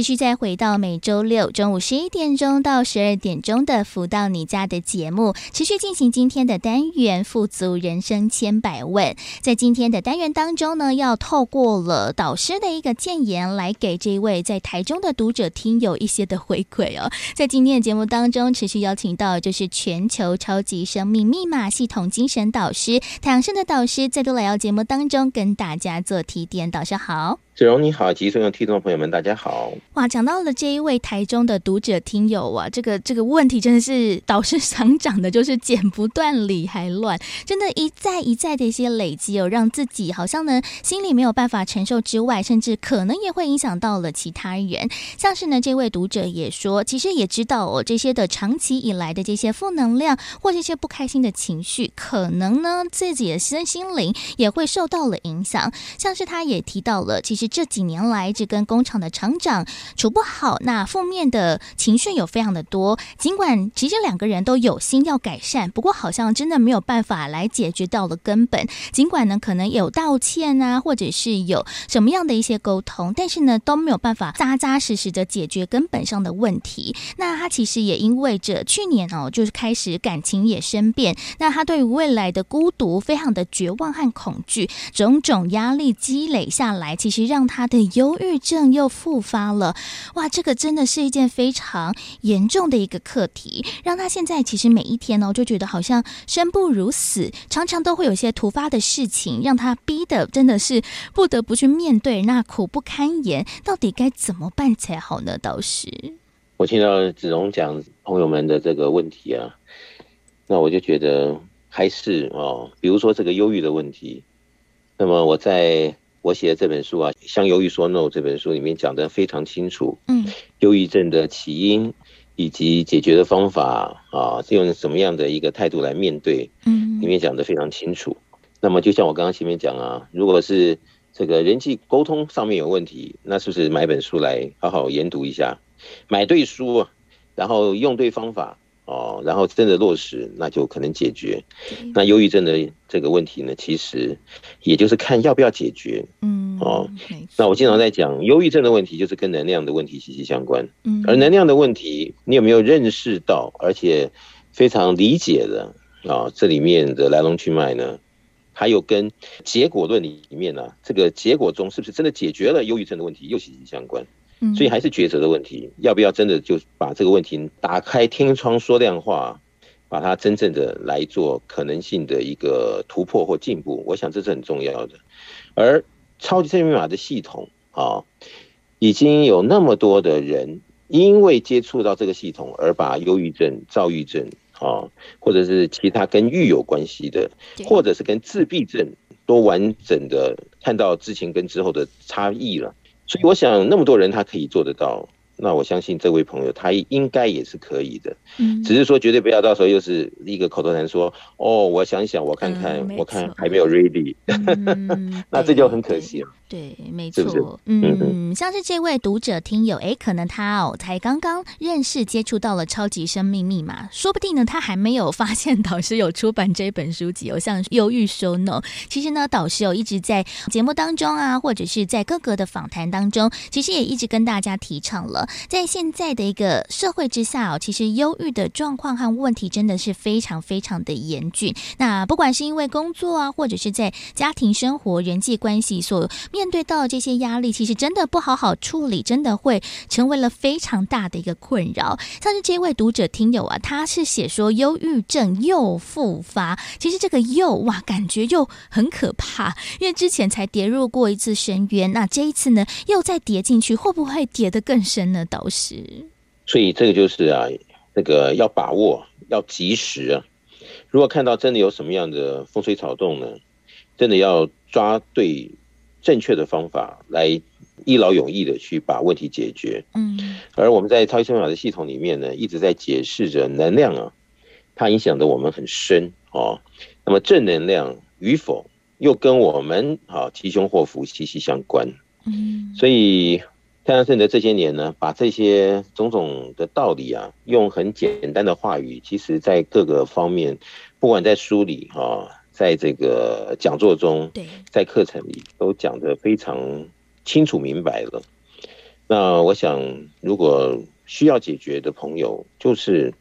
继续再回到每周六中午十一点钟到十二点钟的“福到你家”的节目，持续进行今天的单元“富足人生千百问”。在今天的单元当中呢，要透过了导师的一个建言，来给这位在台中的读者听友一些的回馈哦。在今天的节目当中，持续邀请到就是全球超级生命密码系统精神导师太阳盛德导师，再度来到节目当中跟大家做提点。导师好。子荣你好，及所有听众朋友们，大家好。哇，讲到了这一位台中的读者听友啊，这个这个问题真的是导师想讲的，就是剪不断理还乱，真的，一再一再的一些累积哦，让自己好像呢心里没有办法承受之外，甚至可能也会影响到了其他人。像是呢，这位读者也说，其实也知道哦，这些的长期以来的这些负能量或这些不开心的情绪，可能呢自己的身心灵也会受到了影响。像是他也提到了，其实。这几年来，这跟工厂的厂长处不好，那负面的情绪有非常的多。尽管其实两个人都有心要改善，不过好像真的没有办法来解决到了根本。尽管呢，可能有道歉啊，或者是有什么样的一些沟通，但是呢，都没有办法扎扎实实的解决根本上的问题。那他其实也因为这去年哦，就是开始感情也生变，那他对于未来的孤独非常的绝望和恐惧，种种压力积累下来，其实让让他的忧郁症又复发了，哇，这个真的是一件非常严重的一个课题，让他现在其实每一天呢，就觉得好像生不如死，常常都会有些突发的事情，让他逼得真的是不得不去面对，那苦不堪言，到底该怎么办才好呢？倒是，我听到子荣讲朋友们的这个问题啊，那我就觉得还是哦，比如说这个忧郁的问题，那么我在。我写的这本书啊，《像忧郁说 no》这本书里面讲的非常清楚，嗯，忧郁症的起因以及解决的方法啊，是用什么样的一个态度来面对，嗯，里面讲的非常清楚。那么就像我刚刚前面讲啊，如果是这个人际沟通上面有问题，那是不是买本书来好好研读一下，买对书，然后用对方法。哦，然后真的落实，那就可能解决。那忧郁症的这个问题呢，其实也就是看要不要解决。嗯，哦，那我经常在讲，忧郁症的问题就是跟能量的问题息息相关。嗯，而能量的问题，你有没有认识到，而且非常理解的啊？这里面的来龙去脉呢？还有跟结果论里面呢，这个结果中是不是真的解决了忧郁症的问题，又息息相关。所以还是抉择的问题，要不要真的就把这个问题打开天窗说亮话，把它真正的来做可能性的一个突破或进步？我想这是很重要的。而超级生命密码的系统啊，已经有那么多的人因为接触到这个系统而把忧郁症、躁郁症啊，或者是其他跟郁有关系的，或者是跟自闭症，都完整的看到之前跟之后的差异了。所以我想，那么多人他可以做得到，那我相信这位朋友他应该也是可以的，嗯，只是说绝对不要到时候又是一个口头禅说，哦，我想想，我看看，嗯、我看还没有 ready，、嗯、[laughs] 那这就很可惜了。对，没错，嗯，像是这位读者听友，哎，可能他哦才刚刚认识接触到了超级生命密码，说不定呢他还没有发现导师有出版这本书籍哦，像忧郁说 no，其实呢导师有一直在节目当中啊，或者是在各个的访谈当中，其实也一直跟大家提倡了，在现在的一个社会之下哦，其实忧郁的状况和问题真的是非常非常的严峻。那不管是因为工作啊，或者是在家庭生活、人际关系所面面对到这些压力，其实真的不好好处理，真的会成为了非常大的一个困扰。像是这位读者听友啊，他是写说忧郁症又复发，其实这个又哇，感觉又很可怕，因为之前才跌入过一次深渊，那这一次呢又再跌进去，会不会跌得更深呢？导师，所以这个就是啊，那个要把握，要及时啊。如果看到真的有什么样的风吹草动呢，真的要抓对。正确的方法来一劳永逸的去把问题解决。嗯，而我们在超级生命密码的系统里面呢，一直在解释着能量啊，它影响的我们很深哦。那么正能量与否，又跟我们啊吉凶祸福息息相关。嗯，所以太阳盛德这些年呢，把这些种种的道理啊，用很简单的话语，其实在各个方面，不管在书里哈。在这个讲座中，在课程里都讲得非常清楚明白了。那我想，如果需要解决的朋友，就是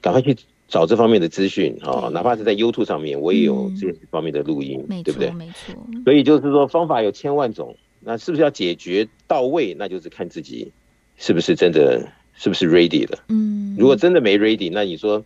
赶快去找这方面的资讯啊，哪怕是在 YouTube 上面，我也有这方面的录音，嗯、对不对？没错。所以就是说，方法有千万种，那是不是要解决到位？那就是看自己是不是真的，是不是 ready 了。嗯。如果真的没 ready，那你说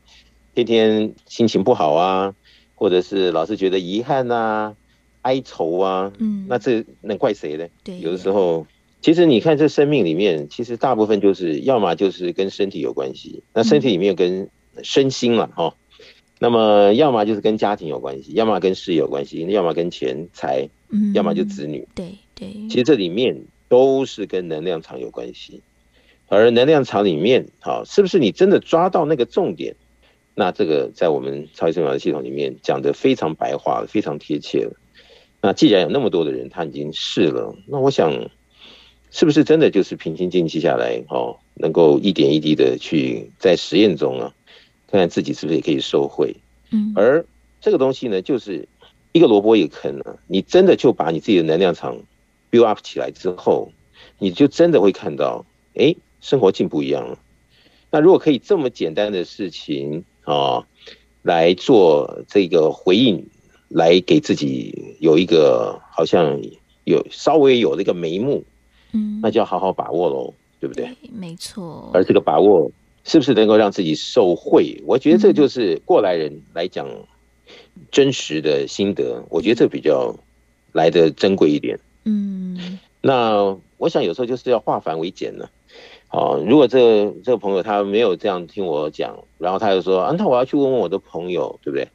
天天心情不好啊？或者是老是觉得遗憾啊、哀愁啊，嗯，那这能怪谁呢？对，有的时候，其实你看这生命里面，其实大部分就是要么就是跟身体有关系，那身体里面跟身心了哈，那么要么就是跟家庭有关系，要么跟事业有关系，要么跟钱财，嗯，要么就子女，对对，其实这里面都是跟能量场有关系，而能量场里面，好，是不是你真的抓到那个重点？那这个在我们超级生命的系统里面讲的非常白话，非常贴切了。那既然有那么多的人他已经试了，那我想，是不是真的就是平心静气下来哦，能够一点一滴的去在实验中啊，看看自己是不是也可以受惠。嗯。而这个东西呢，就是一个萝卜一个坑啊。你真的就把你自己的能量场 build up 起来之后，你就真的会看到，哎，生活进步一样了。那如果可以这么简单的事情，啊，来做这个回应，来给自己有一个好像有稍微有这个眉目，嗯，那就要好好把握喽，对不对？没错。而这个把握是不是能够让自己受惠？我觉得这就是过来人来讲真实的心得，我觉得这比较来的珍贵一点。嗯，那我想有时候就是要化繁为简呢。哦，如果这个这个朋友他没有这样听我讲，然后他就说啊，那我要去问问我的朋友，对不对？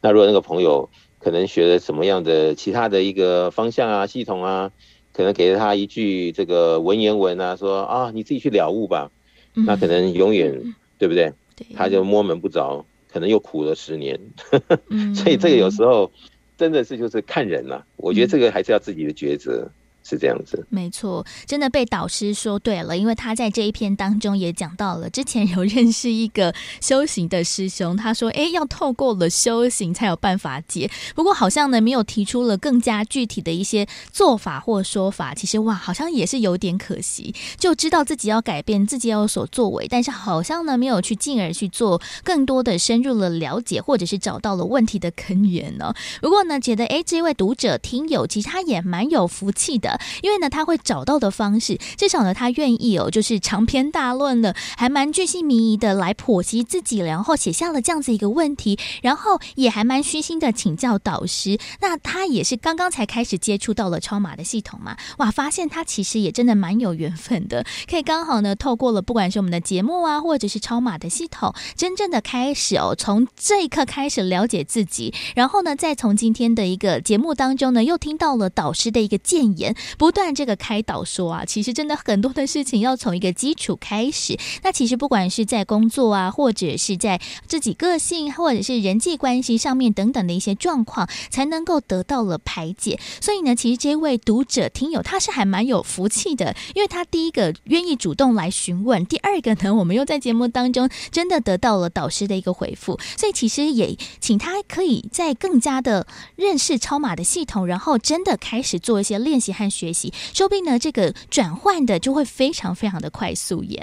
那如果那个朋友可能学了什么样的其他的一个方向啊、系统啊，可能给了他一句这个文言文啊，说啊，你自己去了悟吧，那可能永远对不对？他就摸门不着，可能又苦了十年。[laughs] 所以这个有时候真的是就是看人了，我觉得这个还是要自己的抉择。是这样子，没错，真的被导师说对了，因为他在这一篇当中也讲到了，之前有认识一个修行的师兄，他说，哎，要透过了修行才有办法解，不过好像呢没有提出了更加具体的一些做法或说法，其实哇，好像也是有点可惜，就知道自己要改变，自己要有所作为，但是好像呢没有去进而去做更多的深入的了解，或者是找到了问题的根源呢。不过呢，觉得哎，这位读者听友其实他也蛮有福气的。因为呢，他会找到的方式，至少呢，他愿意哦，就是长篇大论的，还蛮巨细迷疑的来剖析自己，然后写下了这样子一个问题，然后也还蛮虚心的请教导师。那他也是刚刚才开始接触到了超马的系统嘛，哇，发现他其实也真的蛮有缘分的，可以刚好呢，透过了不管是我们的节目啊，或者是超马的系统，真正的开始哦，从这一刻开始了解自己，然后呢，再从今天的一个节目当中呢，又听到了导师的一个建言。不断这个开导说啊，其实真的很多的事情要从一个基础开始。那其实不管是在工作啊，或者是在自己个性，或者是人际关系上面等等的一些状况，才能够得到了排解。所以呢，其实这位读者听友他是还蛮有福气的，因为他第一个愿意主动来询问，第二个呢，我们又在节目当中真的得到了导师的一个回复，所以其实也请他可以再更加的认识超码的系统，然后真的开始做一些练习和学习，说不定呢，这个转换的就会非常非常的快速耶。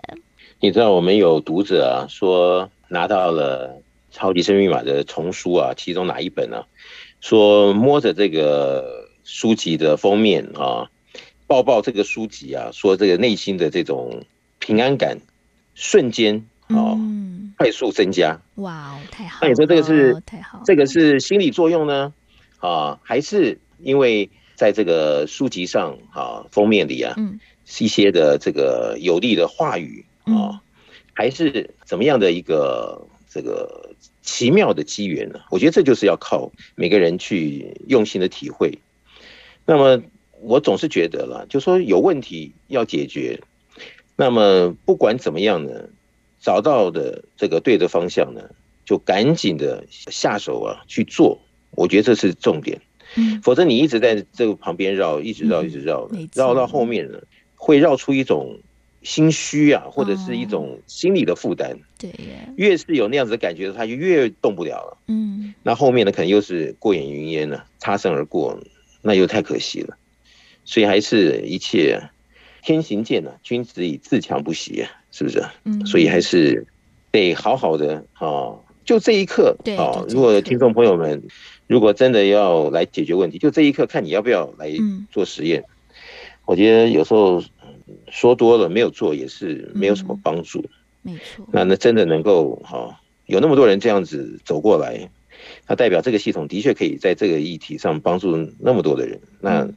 你知道我们有读者啊说拿到了超级生命密码的丛书啊，其中哪一本呢、啊？说摸着这个书籍的封面啊，抱抱这个书籍啊，说这个内心的这种平安感瞬间啊、嗯、快速增加。哇，太好！那你说这个是太好？这个是心理作用呢？啊，还是因为在这个书籍上啊封面里啊，嗯，一些的这个有力的话语。啊、哦，还是怎么样的一个这个奇妙的机缘呢？我觉得这就是要靠每个人去用心的体会。那么我总是觉得了，就说有问题要解决，那么不管怎么样呢，找到的这个对的方向呢，就赶紧的下手啊去做。我觉得这是重点。嗯，否则你一直在这个旁边绕，一直绕，一直绕，绕到后面呢，会绕出一种。心虚啊，或者是一种心理的负担。对，越是有那样子的感觉，他就越动不了了。嗯，那后面呢，可能又是过眼云烟了，擦身而过，那又太可惜了。所以还是一切天行健啊，君子以自强不息啊，是不是？嗯，所以还是得好好的啊，就这一刻啊。如果听众朋友们如果真的要来解决问题，就这一刻，看你要不要来做实验。我觉得有时候。说多了没有做也是没有什么帮助，没错。那那真的能够哈，有那么多人这样子走过来，那代表这个系统的确可以在这个议题上帮助那么多的人。那。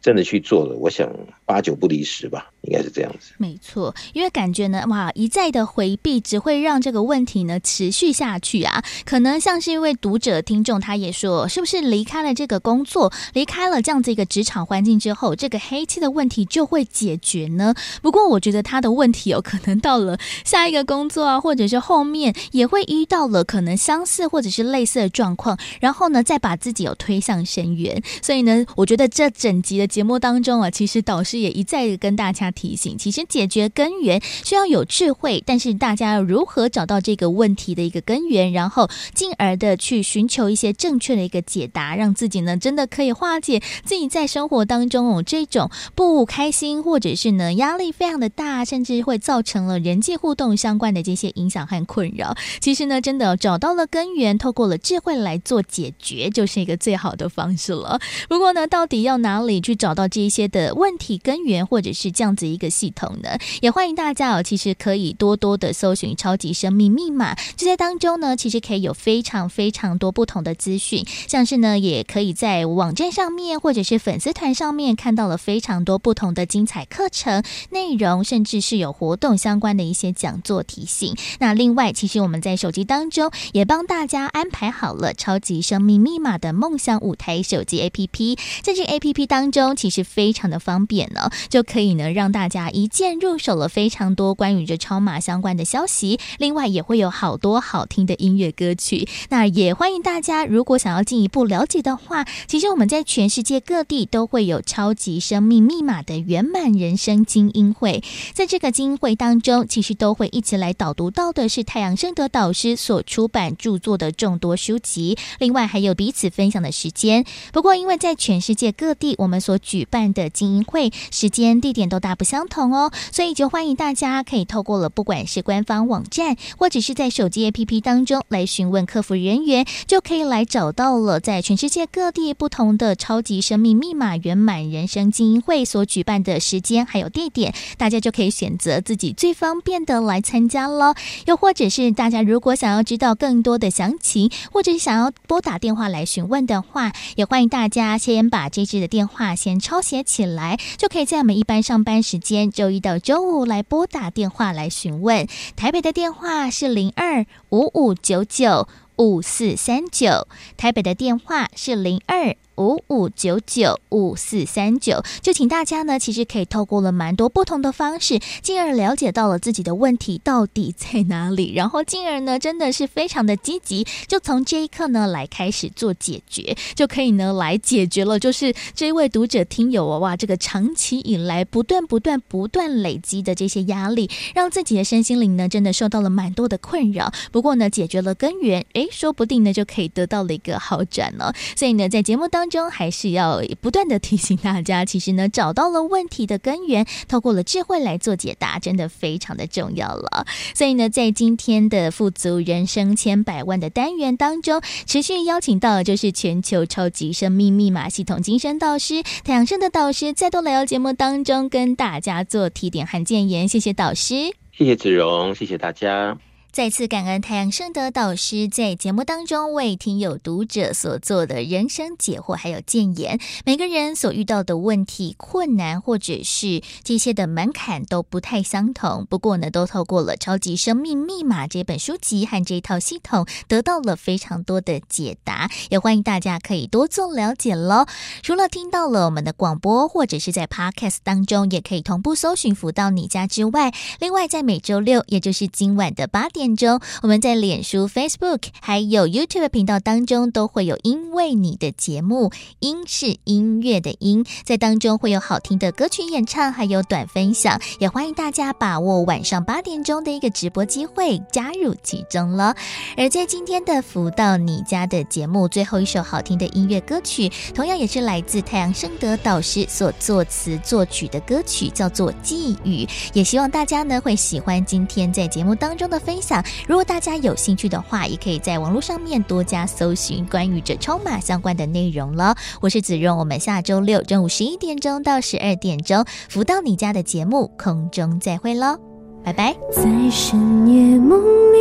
真的去做了，我想八九不离十吧，应该是这样子。没错，因为感觉呢，哇，一再的回避只会让这个问题呢持续下去啊。可能像是一位读者听众，他也说，是不是离开了这个工作，离开了这样子一个职场环境之后，这个黑气的问题就会解决呢？不过我觉得他的问题有可能到了下一个工作啊，或者是后面也会遇到了可能相似或者是类似的状况，然后呢再把自己有推向深渊。所以呢，我觉得这整集的。节目当中啊，其实导师也一再跟大家提醒，其实解决根源需要有智慧，但是大家要如何找到这个问题的一个根源，然后进而的去寻求一些正确的一个解答，让自己呢真的可以化解自己在生活当中哦这种不开心，或者是呢压力非常的大，甚至会造成了人际互动相关的这些影响和困扰。其实呢，真的找到了根源，透过了智慧来做解决，就是一个最好的方式了。不过呢，到底要哪里去？找到这一些的问题根源，或者是这样子一个系统呢，也欢迎大家哦，其实可以多多的搜寻超级生命密码，这些当中呢，其实可以有非常非常多不同的资讯，像是呢，也可以在网站上面或者是粉丝团上面看到了非常多不同的精彩课程内容，甚至是有活动相关的一些讲座提醒。那另外，其实我们在手机当中也帮大家安排好了超级生命密码的梦想舞台手机 APP，在这 APP 当中。其实非常的方便呢，就可以呢让大家一键入手了非常多关于这超马相关的消息，另外也会有好多好听的音乐歌曲。那也欢迎大家，如果想要进一步了解的话，其实我们在全世界各地都会有超级生命密码的圆满人生精英会，在这个精英会当中，其实都会一起来导读到的是太阳盛德导师所出版著作的众多书籍，另外还有彼此分享的时间。不过因为在全世界各地，我们所举办的精英会时间地点都大不相同哦，所以就欢迎大家可以透过了不管是官方网站或者是在手机 APP 当中来询问客服人员，就可以来找到了在全世界各地不同的超级生命密码圆满人生精英会所举办的时间还有地点，大家就可以选择自己最方便的来参加喽。又或者是大家如果想要知道更多的详情，或者是想要拨打电话来询问的话，也欢迎大家先把这支的电话先。抄写起来，就可以在我们一般上班时间，周一到周五来拨打电话来询问。台北的电话是零二五五九九五四三九，台北的电话是零二五五九九五四三九。就请大家呢，其实可以透过了蛮多不同的方式，进而了解到了自己的问题到底在哪里，然后进而呢，真的是非常的积极，就从这一刻呢来开始做解决，就可以呢来解决了，就是这一位读者听友啊，哇，这个长期以来不断不断不断累积的这些压力，让自己的身心灵呢真的受到了蛮多的困扰。不过呢，解决了根源，诶，说不定呢就可以得到了一个好转了。所以呢，在节目当中还是要不断的提醒大家，其实呢找到了问题的根源，透过了智慧来做解答，真的非常的重要了。所以呢，在今天的富足人生千百万的单元当中，持续邀请到的就是全球超级生命密码系统精神导师太阳盛的导师，再度来到节目当中跟大家做提点和建言。谢谢导师，谢谢子荣，谢谢大家。再次感恩太阳盛德导师在节目当中为听友读者所做的人生解惑还有建言。每个人所遇到的问题、困难或者是这些的门槛都不太相同，不过呢，都透过了《超级生命密码》这本书籍和这一套系统，得到了非常多的解答。也欢迎大家可以多做了解喽。除了听到了我们的广播，或者是在 Podcast 当中也可以同步搜寻“福到你家”之外，另外在每周六，也就是今晚的八点。中，我们在脸书、Facebook 还有 YouTube 频道当中都会有“因为你的”节目，“音”是音乐的“音”，在当中会有好听的歌曲演唱，还有短分享，也欢迎大家把握晚上八点钟的一个直播机会加入其中了。而在今天的“福到你家”的节目最后一首好听的音乐歌曲，同样也是来自太阳盛德导师所作词作曲的歌曲，叫做《寄语》，也希望大家呢会喜欢今天在节目当中的分享。如果大家有兴趣的话，也可以在网络上面多加搜寻关于这抽码相关的内容了。我是子荣，我们下周六中午十一点钟到十二点钟，福到你家的节目空中再会喽，拜拜。在深夜梦里，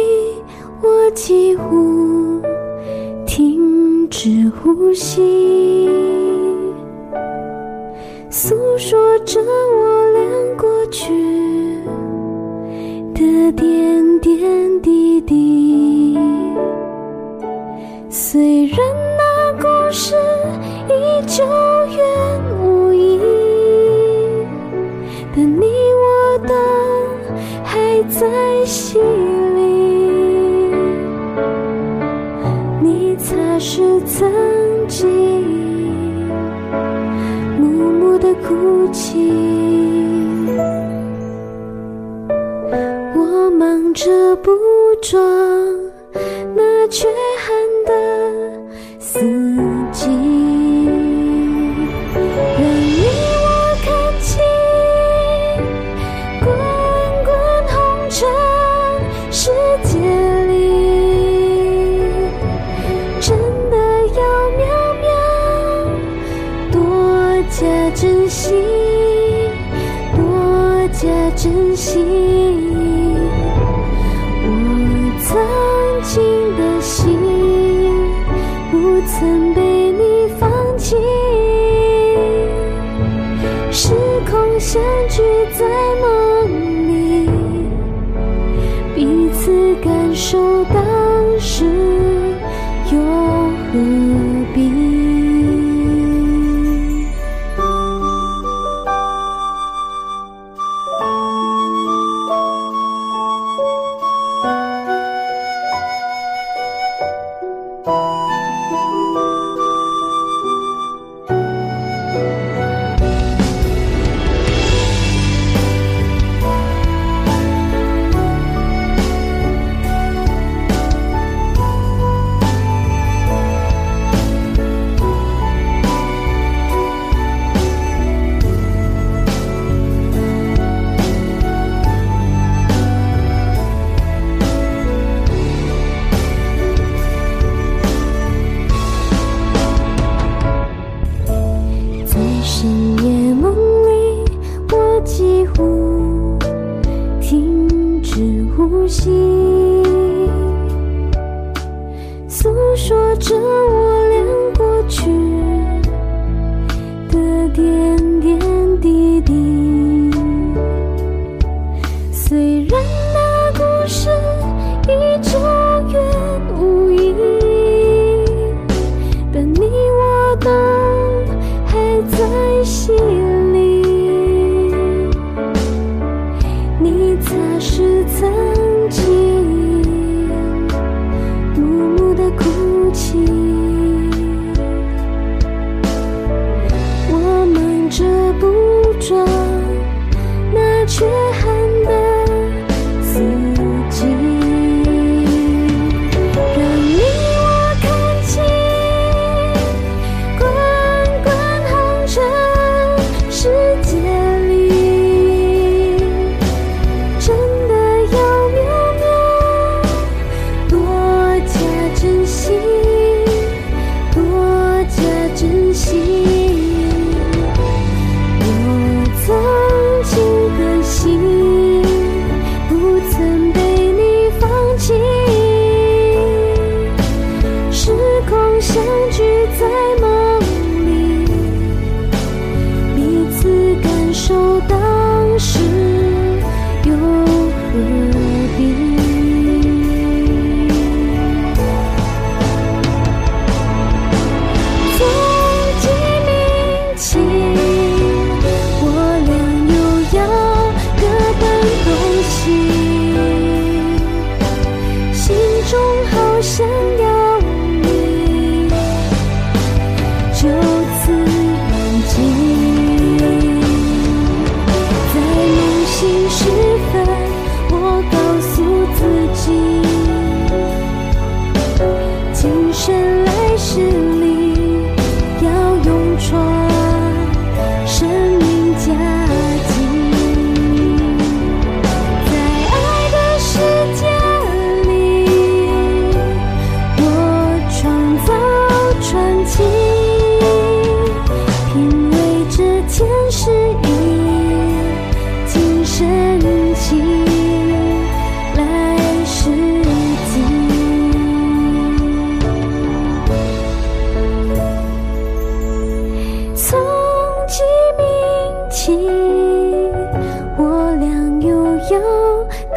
我几乎停止呼吸，诉说着我俩过去的点点滴滴，虽然那故事已久远无依，但你我都还在心里。你擦拭曾经默默的哭泣。忙着补妆那缺憾的四季，曾被你放弃，时空相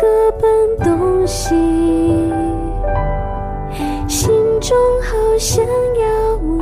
各奔东西，心中好像要。